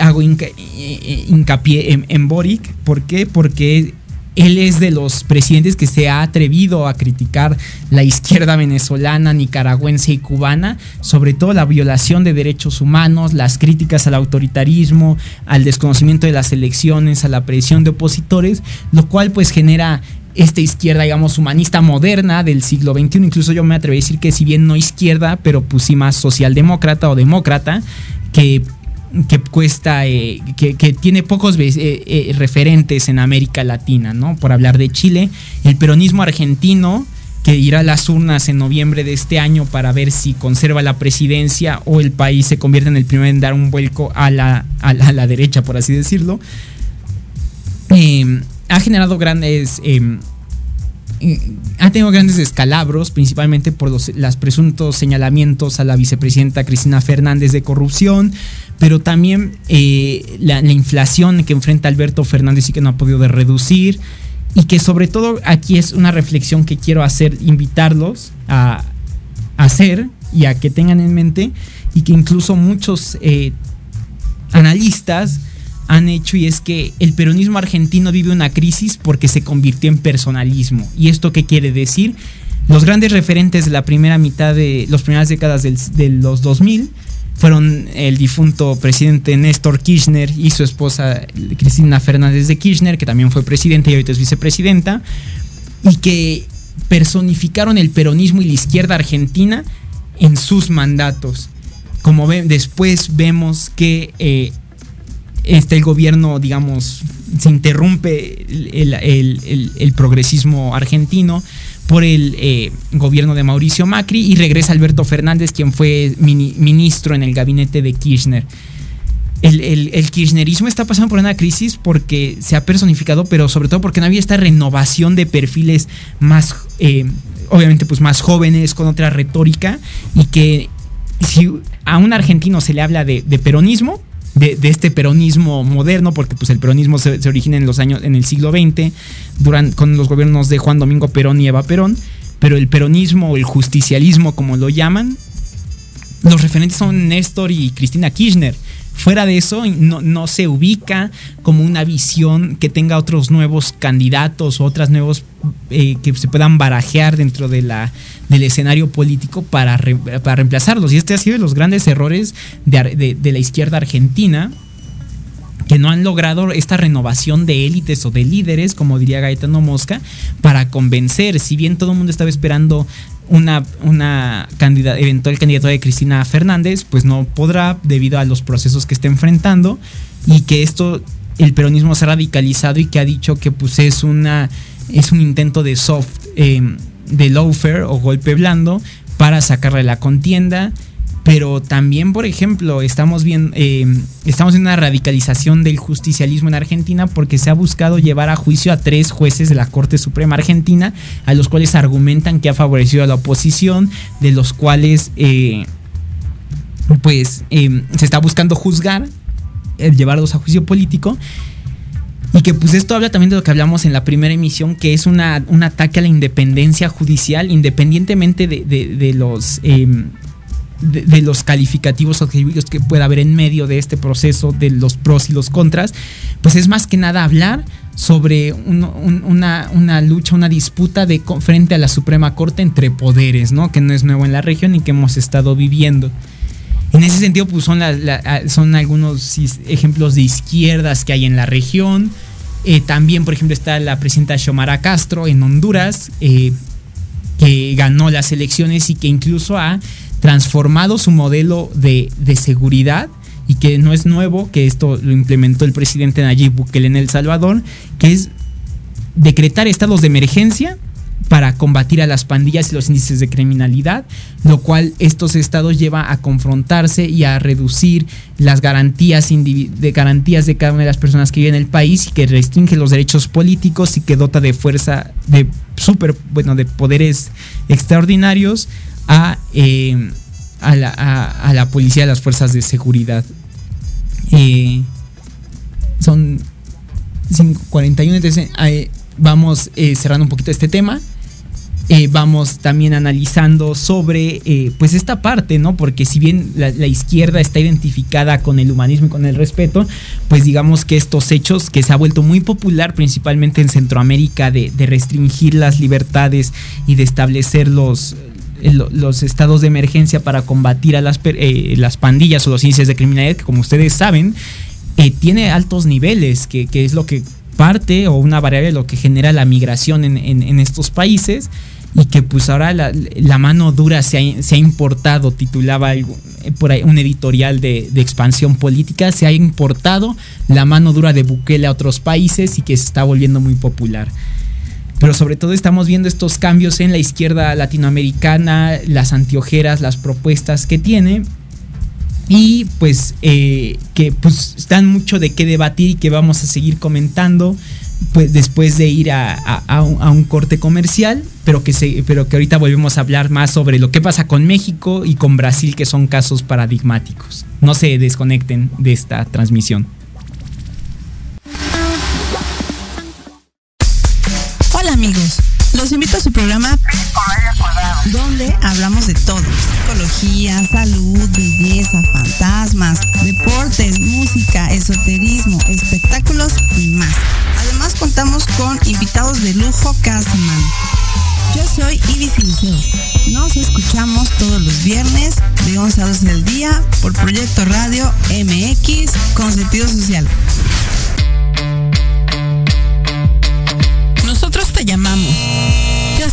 hago hincapié en, Boric. ¿Por qué? Porque él es de los presidentes que se ha atrevido a criticar la izquierda venezolana, nicaragüense y cubana, sobre todo la violación de derechos humanos, las críticas al autoritarismo, al desconocimiento de las elecciones, a la presión de opositores, lo cual pues genera esta izquierda, digamos, humanista moderna del siglo XXI. Incluso yo me atrevo a decir que si bien no izquierda, pero pues sí más socialdemócrata o demócrata, que que cuesta, eh, que, tiene pocos eh, eh, referentes en América Latina, ¿no? Por hablar de Chile, el peronismo argentino, que irá a las urnas en noviembre de este año para ver si conserva la presidencia o el país se convierte en el primero en dar un vuelco a la, a la, derecha, por así decirlo. Ha generado grandes ha tenido grandes descalabros, principalmente por los presuntos señalamientos a la vicepresidenta Cristina Fernández de corrupción, pero también eh, la, inflación que enfrenta Alberto Fernández y que no ha podido reducir, y que sobre todo aquí es una reflexión que quiero hacer, invitarlos a, hacer y a que tengan en mente, y que incluso muchos eh, analistas han hecho y es que el peronismo argentino vive una crisis porque se convirtió en personalismo. ¿Y esto qué quiere decir? Los grandes referentes de la primera mitad de las primeras décadas de los 2000 fueron el difunto presidente Néstor Kirchner y su esposa Cristina Fernández de Kirchner, que también fue presidenta y ahorita es vicepresidenta, y que personificaron el peronismo y la izquierda argentina en sus mandatos. Como ven, después vemos que eh, este, el gobierno, digamos, se interrumpe el, progresismo argentino por el eh, gobierno de Mauricio Macri y regresa Alberto Fernández, quien fue ministro en el gabinete de Kirchner. El, kirchnerismo está pasando por una crisis porque se ha personificado, pero sobre todo porque no había esta renovación de perfiles más, eh, obviamente, pues más jóvenes, con otra retórica, y que si a un argentino se le habla de peronismo, de, este peronismo moderno, porque pues el peronismo se, origina en los años, en el siglo XX, durante, con los gobiernos de Juan Domingo Perón y Eva Perón, pero el peronismo o el justicialismo, como lo llaman, los referentes son Néstor y Cristina Kirchner. Fuera de eso, no, se ubica como una visión que tenga otros nuevos candidatos o otras nuevos eh, que se puedan barajear dentro de la, del escenario político para, para reemplazarlos. Y este ha sido de los grandes errores de, de la izquierda argentina que no han logrado esta renovación de élites o de líderes, como diría Gaetano Mosca, para convencer. Si bien todo el mundo estaba esperando una, una eventual candidatura de Cristina Fernández, pues no podrá debido a los procesos que está enfrentando y que esto, el peronismo se ha radicalizado y que ha dicho que pues es una es un intento de soft, eh, de lawfare o golpe blando para sacarle la contienda pero también, por ejemplo, estamos viendo, eh, estamos en una radicalización del justicialismo en Argentina porque se ha buscado llevar a juicio a tres jueces de la Corte Suprema Argentina, a los cuales argumentan que ha favorecido a la oposición, de los cuales eh, pues eh, se está buscando juzgar, llevarlos a juicio político. Y que pues esto habla también de lo que hablamos en la primera emisión, que es una, un ataque a la independencia judicial, independientemente de, de los de, los calificativos objetivos que pueda haber en medio de este proceso, de los pros y los contras, pues es más que nada hablar sobre una, lucha, una disputa de frente a la Suprema Corte entre poderes, ¿no? Que no es nuevo en la región y que hemos estado viviendo. En ese sentido, pues son, son algunos ejemplos de izquierdas que hay en la región. Eh, también, por ejemplo, está la presidenta Xiomara Castro en Honduras, eh, que ganó las elecciones y que incluso ha transformado su modelo de, seguridad y que no es nuevo, que esto lo implementó el presidente Nayib Bukele en El Salvador, que es decretar estados de emergencia para combatir a las pandillas y los índices de criminalidad, lo cual estos estados lleva a confrontarse y a reducir las garantías de garantías de cada una de las personas que viven en el país y que restringe los derechos políticos y que dota de fuerza de super bueno de poderes extraordinarios eh, a, la, policía, a las fuerzas de seguridad. Eh, son 5.41, entonces eh, vamos cerrando un poquito este tema. Eh, vamos también analizando sobre eh, pues esta parte, ¿no? Porque si bien la, izquierda está identificada con el humanismo y con el respeto, pues digamos que estos hechos que se ha vuelto muy popular principalmente en Centroamérica de, restringir las libertades y de establecer los, eh, los estados de emergencia para combatir a las, las pandillas o los índices de criminalidad, que como ustedes saben, tiene altos niveles, que, es lo que parte o una variable de lo que genera la migración en, en estos países y que pues ahora la, mano dura se ha, importado, titulaba por ahí un editorial de, expansión política, se ha importado la mano dura de Bukele a otros países y que se está volviendo muy popular. Pero sobre todo estamos viendo estos cambios en la izquierda latinoamericana, las antiojeras, las propuestas que tiene y pues eh, que pues están mucho de qué debatir y que vamos a seguir comentando pues después de ir a, un, corte comercial, pero que, se, pero que ahorita volvemos a hablar más sobre lo que pasa con México y con Brasil, que son casos paradigmáticos. No se desconecten de esta transmisión. Hola amigos, los invito a su programa donde hablamos de todo. Psicología, salud, belleza, fantasmas, deportes, música, esoterismo, espectáculos y más. Además contamos con invitados de lujo cada semana. Yo soy Ibis Liceo. Nos escuchamos todos los viernes de 11 a 12 del día por Proyecto Radio MX con sentido social. Nosotros te llamamos.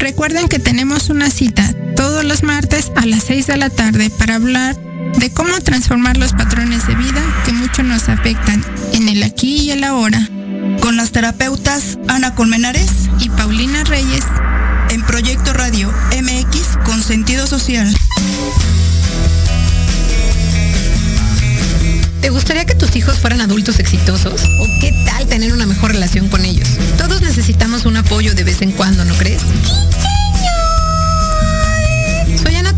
Recuerden que tenemos una cita todos los martes a las 6 de la tarde para hablar de cómo transformar los patrones de vida que mucho nos afectan en el aquí y el ahora con las terapeutas Ana Colmenares y Paulina Reyes en Proyecto Radio MX con sentido social. ¿Te gustaría que tus hijos fueran adultos exitosos? ¿O qué tal tener una mejor relación con ellos? Todos necesitamos un apoyo de vez en cuando, ¿no crees?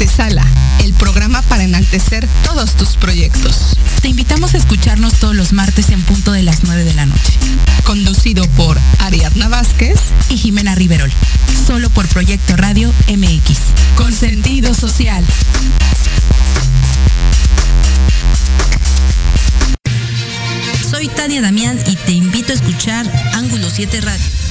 Antesala, el programa para enaltecer todos tus proyectos. Te invitamos a escucharnos todos los martes en punto de las 9 de la noche. Conducido por Ariadna Vázquez y Jimena Riverol. Solo por Proyecto Radio MX. Con sentido social. Soy Tania Damián y te invito a escuchar Ángulo 7 Radio,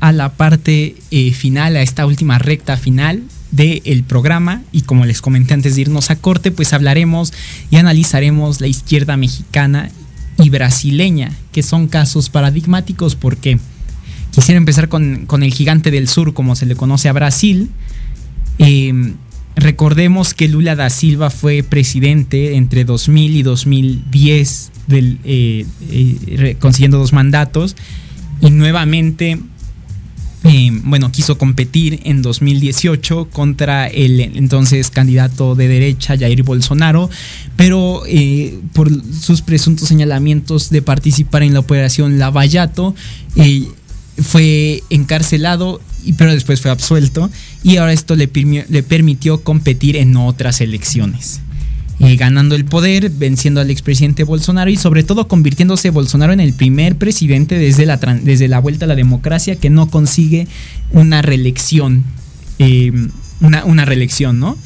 a la parte eh, final, a esta última recta final del programa y como les comenté antes de irnos a corte, pues hablaremos y analizaremos la izquierda mexicana y brasileña, que son casos paradigmáticos porque quisiera empezar con, el gigante del sur, como se le conoce a Brasil. Em, recordemos que Lula da Silva fue presidente entre 2000 y 2010, del, eh, eh, consiguiendo dos mandatos, y nuevamente bueno, quiso competir en 2018 contra el entonces candidato de derecha Jair Bolsonaro, pero eh, por sus presuntos señalamientos de participar en la operación Lavallato, eh, fue encarcelado, pero después fue absuelto y ahora esto le permitió competir en otras elecciones. Eh, ganando el poder, venciendo al expresidente Bolsonaro y sobre todo convirtiéndose Bolsonaro en el primer presidente desde la, desde la vuelta a la democracia que no consigue una reelección. Eh, una, una reelección, ¿no?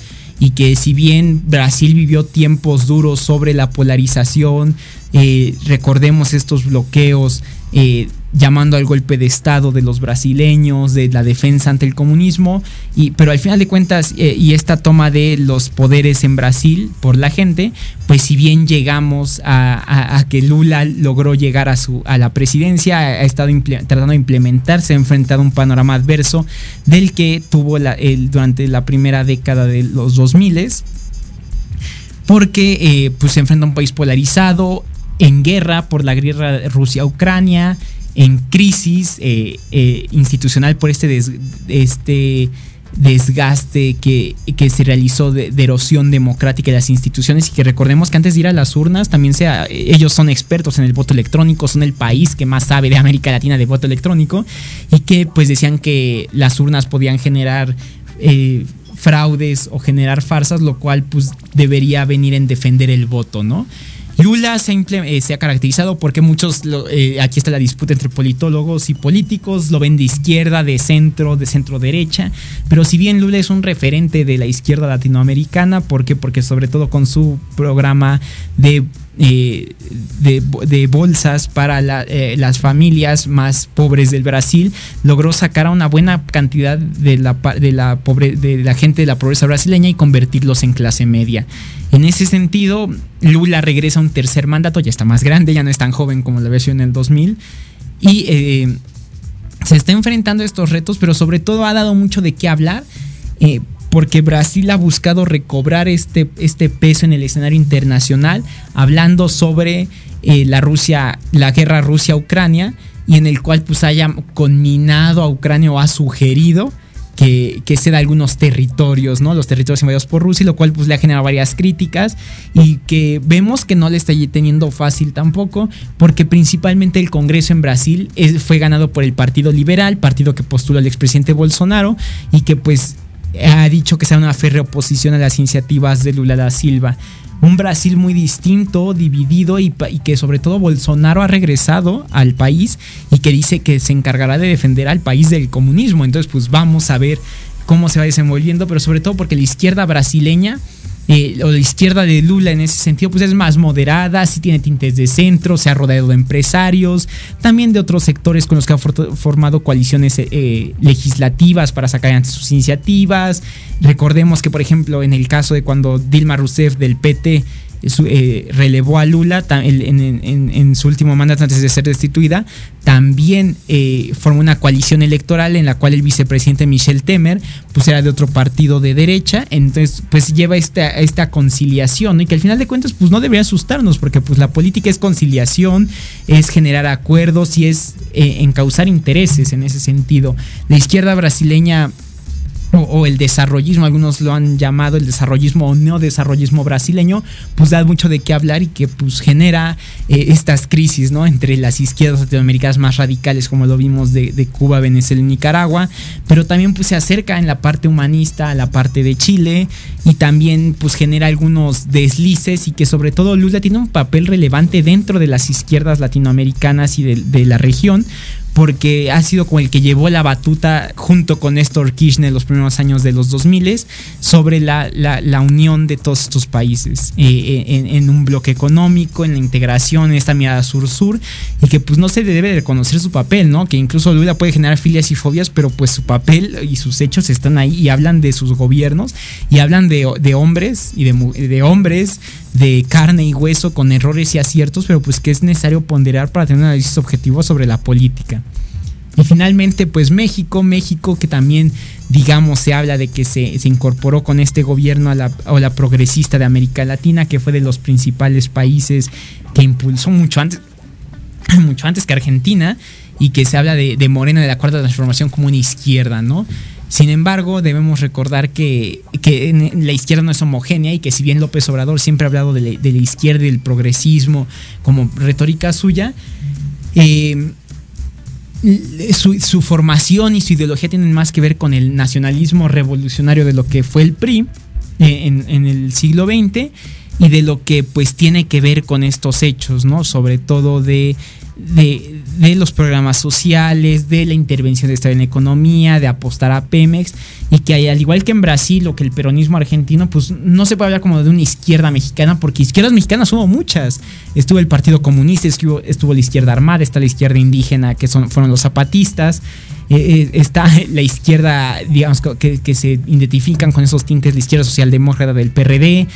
y que si bien Brasil vivió tiempos duros sobre la polarización, eh, recordemos estos bloqueos eh, llamando al golpe de Estado de los brasileños, de la defensa ante el comunismo, y, pero al final de cuentas, eh, y esta toma de los poderes en Brasil por la gente, pues si bien llegamos a, que Lula logró llegar a, su, a la presidencia, ha estado tratando de implementarse, ha enfrentado un panorama adverso del que tuvo durante la primera década de los 2000 porque eh, pues se enfrenta a un país polarizado, en guerra por la guerra Rusia-Ucrania, en crisis eh, eh, institucional por este, este desgaste que, se realizó de, erosión democrática de las instituciones y que recordemos que antes de ir a las urnas también sea, ellos son expertos en el voto electrónico, son el país que más sabe de América Latina de voto electrónico y que pues decían que las urnas podían generar eh, fraudes o generar farsas, lo cual pues debería venir en defender el voto, ¿no? Lula eh, se, ha caracterizado porque muchos, eh, aquí está la disputa entre politólogos y políticos, lo ven de izquierda, de centro, de centro derecha, pero si bien Lula es un referente de la izquierda latinoamericana, ¿por qué? Porque sobre todo con su programa de eh, de, bolsas para las familias más pobres del Brasil, logró sacar a una buena cantidad de la, de la, pobre, de la gente de la pobreza brasileña y convertirlos en clase media. En ese sentido, Lula regresa a un tercer mandato, ya está más grande, ya no es tan joven como la versión en el 2000, y eh, se está enfrentando a estos retos, pero sobre todo ha dado mucho de qué hablar. Eh, porque Brasil ha buscado recobrar este, este peso en el escenario internacional, hablando sobre eh, la Rusia, la guerra Rusia-Ucrania, y en el cual pues haya conminado a Ucrania o ha sugerido que, que ceda algunos territorios, ¿no? Los territorios invadidos por Rusia, lo cual pues le ha generado varias críticas y que vemos que no le está teniendo fácil tampoco, porque principalmente el Congreso en Brasil fue ganado por el Partido Liberal, partido que postuló al expresidente Bolsonaro y que pues ha dicho que sea una férrea oposición a las iniciativas de Lula da Silva un Brasil muy distinto, dividido y, que sobre todo Bolsonaro ha regresado al país y que dice que se encargará de defender al país del comunismo. Entonces, pues vamos a ver cómo se va desenvolviendo, pero sobre todo porque la izquierda brasileña eh, o la izquierda de Lula en ese sentido, pues es más moderada, sí tiene tintes de centro, se ha rodeado de empresarios, también de otros sectores con los que ha formado coaliciones eh, legislativas para sacar adelante sus iniciativas. Recordemos que, por ejemplo, en el caso de cuando Dilma Rousseff del PT eh, relevó a Lula en, su último mandato antes de ser destituida, también eh, formó una coalición electoral en la cual el vicepresidente Michel Temer pues era de otro partido de derecha, entonces pues lleva esta, esta conciliación y que al final de cuentas pues no debería asustarnos porque pues la política es conciliación, es generar acuerdos y es eh, encauzar intereses en ese sentido. La izquierda brasileña o, el desarrollismo, algunos lo han llamado el desarrollismo o neodesarrollismo brasileño, pues da mucho de qué hablar y que pues genera eh, estas crisis, ¿no? Entre las izquierdas latinoamericanas más radicales, como lo vimos de, Cuba, Venezuela y Nicaragua, pero también pues se acerca en la parte humanista a la parte de Chile y también pues genera algunos deslices y que sobre todo Lula tiene un papel relevante dentro de las izquierdas latinoamericanas y de la región, porque ha sido como el que llevó la batuta junto con Néstor Kirchner en los primeros años de los 2000 sobre la, la, unión de todos estos países eh, eh, en, un bloque económico, en la integración, en esta mirada sur-sur, y que pues no se debe reconocer su papel, ¿no? Que incluso Lula puede generar filias y fobias, pero pues su papel y sus hechos están ahí y hablan de sus gobiernos y hablan de, hombres y de, de hombres de carne y hueso con errores y aciertos, pero pues que es necesario ponderar para tener un análisis objetivo sobre la política. Y finalmente, pues México, México que también, digamos, se habla de que se, incorporó con este gobierno a la, la progresista de América Latina, que fue de los principales países que impulsó mucho antes, mucho antes que Argentina, y que se habla de, de Morena de la Cuarta Transformación como una izquierda, ¿no? Sin embargo, debemos recordar que, la izquierda no es homogénea y que si bien López Obrador siempre ha hablado de la, izquierda y del progresismo como retórica suya, eh, su, formación y su ideología tienen más que ver con el nacionalismo revolucionario de lo que fue el PRI eh, en, el siglo XX y de lo que pues tiene que ver con estos hechos, ¿no? Sobre todo de, de, de los programas sociales, de la intervención de Estado en la economía, de apostar a Pemex, y que al igual que en Brasil o que el peronismo argentino, pues no se puede hablar como de una izquierda mexicana, porque izquierdas mexicanas hubo muchas. Estuvo el Partido Comunista, estuvo, estuvo la izquierda armada, está la izquierda indígena, que son, fueron los zapatistas, eh, eh, está la izquierda, digamos, que, que se identifican con esos tintes, la izquierda socialdemócrata del PRD.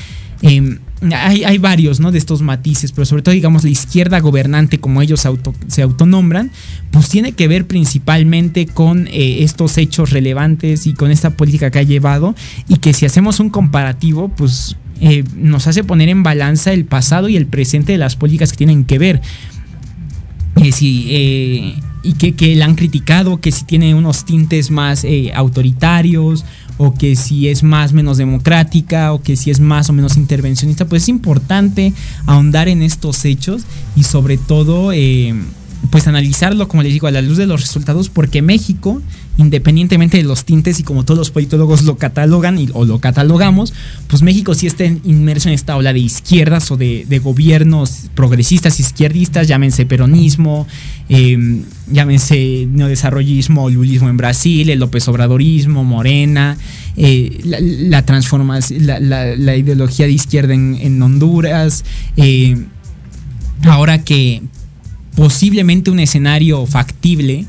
Eh, hay, hay, varios ¿no? de estos matices, pero sobre todo, digamos, la izquierda gobernante, como ellos auto, se autonombran, pues tiene que ver principalmente con eh, estos hechos relevantes y con esta política que ha llevado, y que si hacemos un comparativo, pues eh, nos hace poner en balanza el pasado y el presente de las políticas que tienen que ver. Eh, si, eh, y que, que la han criticado, que si tiene unos tintes más eh, autoritarios o que si es más o menos democrática o que si es más o menos intervencionista, pues es importante ahondar en estos hechos y sobre todo eh, pues analizarlo, como les digo, a la luz de los resultados, porque México, independientemente de los tintes y como todos los politólogos lo catalogan o lo catalogamos, pues México sí está inmerso en esta ola de izquierdas o de, gobiernos progresistas, izquierdistas, llámense peronismo, eh, llámense neodesarrollismo lulismo en Brasil, el López Obradorismo, Morena, eh, la, transformación, la, ideología de izquierda en, en Honduras, eh, ahora que posiblemente un escenario factible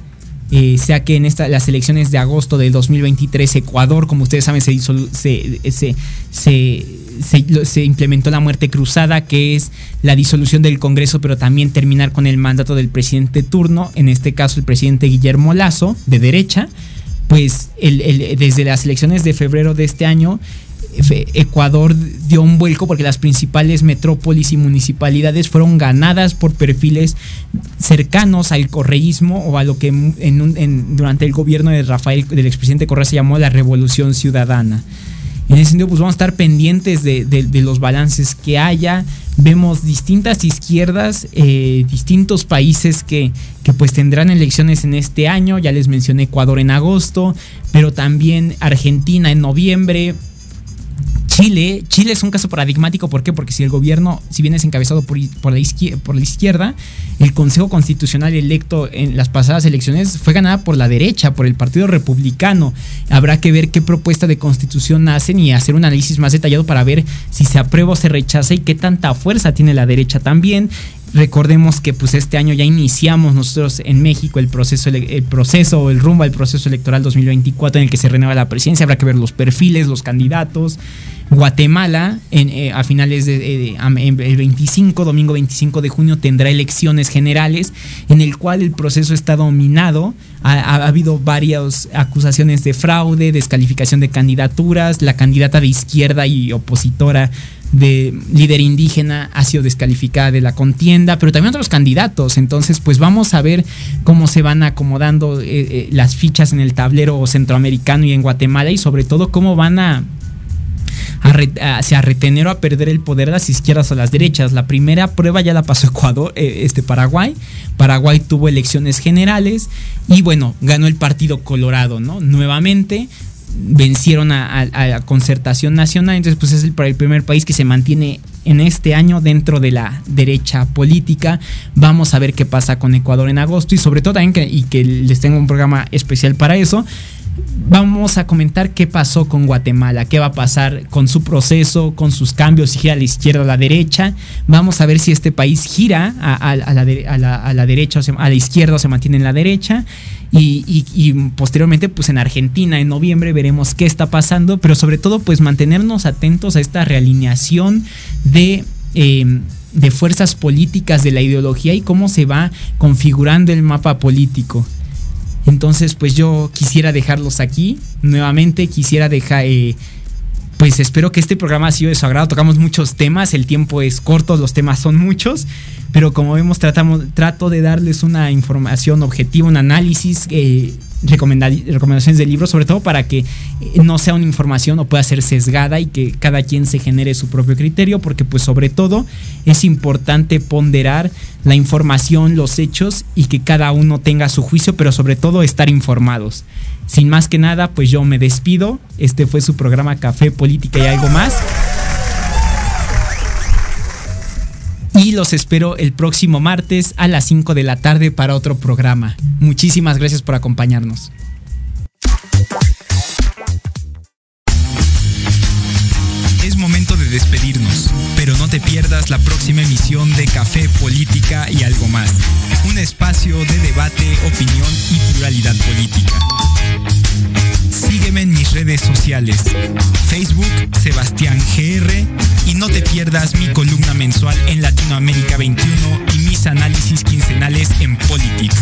eh, sea que en esta, las elecciones de agosto de 2023 Ecuador, como ustedes saben, se, se, se, se, implementó la muerte cruzada, que es la disolución del Congreso, pero también terminar con el mandato del presidente turno, en este caso el presidente Guillermo Lazo, de derecha, pues el, desde las elecciones de febrero de este año, Ecuador dio un vuelco porque las principales metrópolis y municipalidades fueron ganadas por perfiles cercanos al correísmo o a lo que en un, durante el gobierno de Rafael, del expresidente Correa, se llamó la revolución ciudadana. En ese sentido, pues vamos a estar pendientes de los balances que haya. Vemos distintas izquierdas, eh, distintos países que, que, pues tendrán elecciones en este año. Ya les mencioné Ecuador en agosto, pero también Argentina en noviembre. Chile, Chile es un caso paradigmático, ¿por qué? Porque si el gobierno, si bien es encabezado por, por, la izquierda, por, la izquierda, el Consejo Constitucional electo en las pasadas elecciones fue ganada por la derecha, por el Partido Republicano. Habrá que ver qué propuesta de constitución hacen y hacer un análisis más detallado para ver si se aprueba o se rechaza y qué tanta fuerza tiene la derecha también. Recordemos que pues este año ya iniciamos nosotros en México el proceso, el proceso o el rumbo al proceso electoral 2024 en el que se renueva la presidencia. Habrá que ver los perfiles, los candidatos. Guatemala en, eh, a finales de, de, de, el 25, domingo 25 de junio tendrá elecciones generales en el cual el proceso está dominado. Ha, habido varias acusaciones de fraude, descalificación de candidaturas. La candidata de izquierda y opositora de líder indígena ha sido descalificada de la contienda, pero también otros candidatos. Entonces, pues vamos a ver cómo se van acomodando eh, eh, las fichas en el tablero centroamericano y en Guatemala y sobre todo cómo van a a, re, a, a, retener o a perder el poder las izquierdas o las derechas. La primera prueba ya la pasó Ecuador, eh, este Paraguay. Paraguay tuvo elecciones generales y bueno, ganó el Partido Colorado, ¿no? Nuevamente vencieron a, la concertación nacional, entonces pues es el, el primer país que se mantiene en este año dentro de la derecha política. Vamos a ver qué pasa con Ecuador en agosto y sobre todo también que, y que les tengo un programa especial para eso vamos a comentar qué pasó con Guatemala, qué va a pasar con su proceso, con sus cambios, si gira a la izquierda o a la derecha. Vamos a ver si este país gira a, la, derecha o a la izquierda o se mantiene en la derecha. Y, posteriormente, pues en Argentina, en noviembre, veremos qué está pasando, pero sobre todo, pues mantenernos atentos a esta realineación de... De fuerzas políticas de la ideología y cómo se va configurando el mapa político. Entonces, pues yo quisiera dejarlos aquí. Nuevamente quisiera dejar... Eh, pues espero que este programa ha sido de su agrado. Tocamos muchos temas, el tiempo es corto, los temas son muchos, pero como vemos trato de darles una información objetiva, un análisis, eh, recomendaciones de libros, sobre todo para que eh, no sea una información o pueda ser sesgada y que cada quien se genere su propio criterio, porque pues sobre todo es importante ponderar la información, los hechos y que cada uno tenga su juicio, pero sobre todo estar informados. Sin más que nada, pues yo me despido. Este fue su programa Café, Política y algo más. los espero el próximo martes a las 5 de la tarde para otro programa. Muchísimas gracias por acompañarnos. De despedirnos, pero no te pierdas la próxima emisión de Café, Política y algo más. Un espacio de debate, opinión y pluralidad política. Sígueme en mis redes sociales. Facebook, Sebastián GR. Y no te pierdas mi columna mensual en Latinoamérica 21 y mis análisis quincenales en Politics.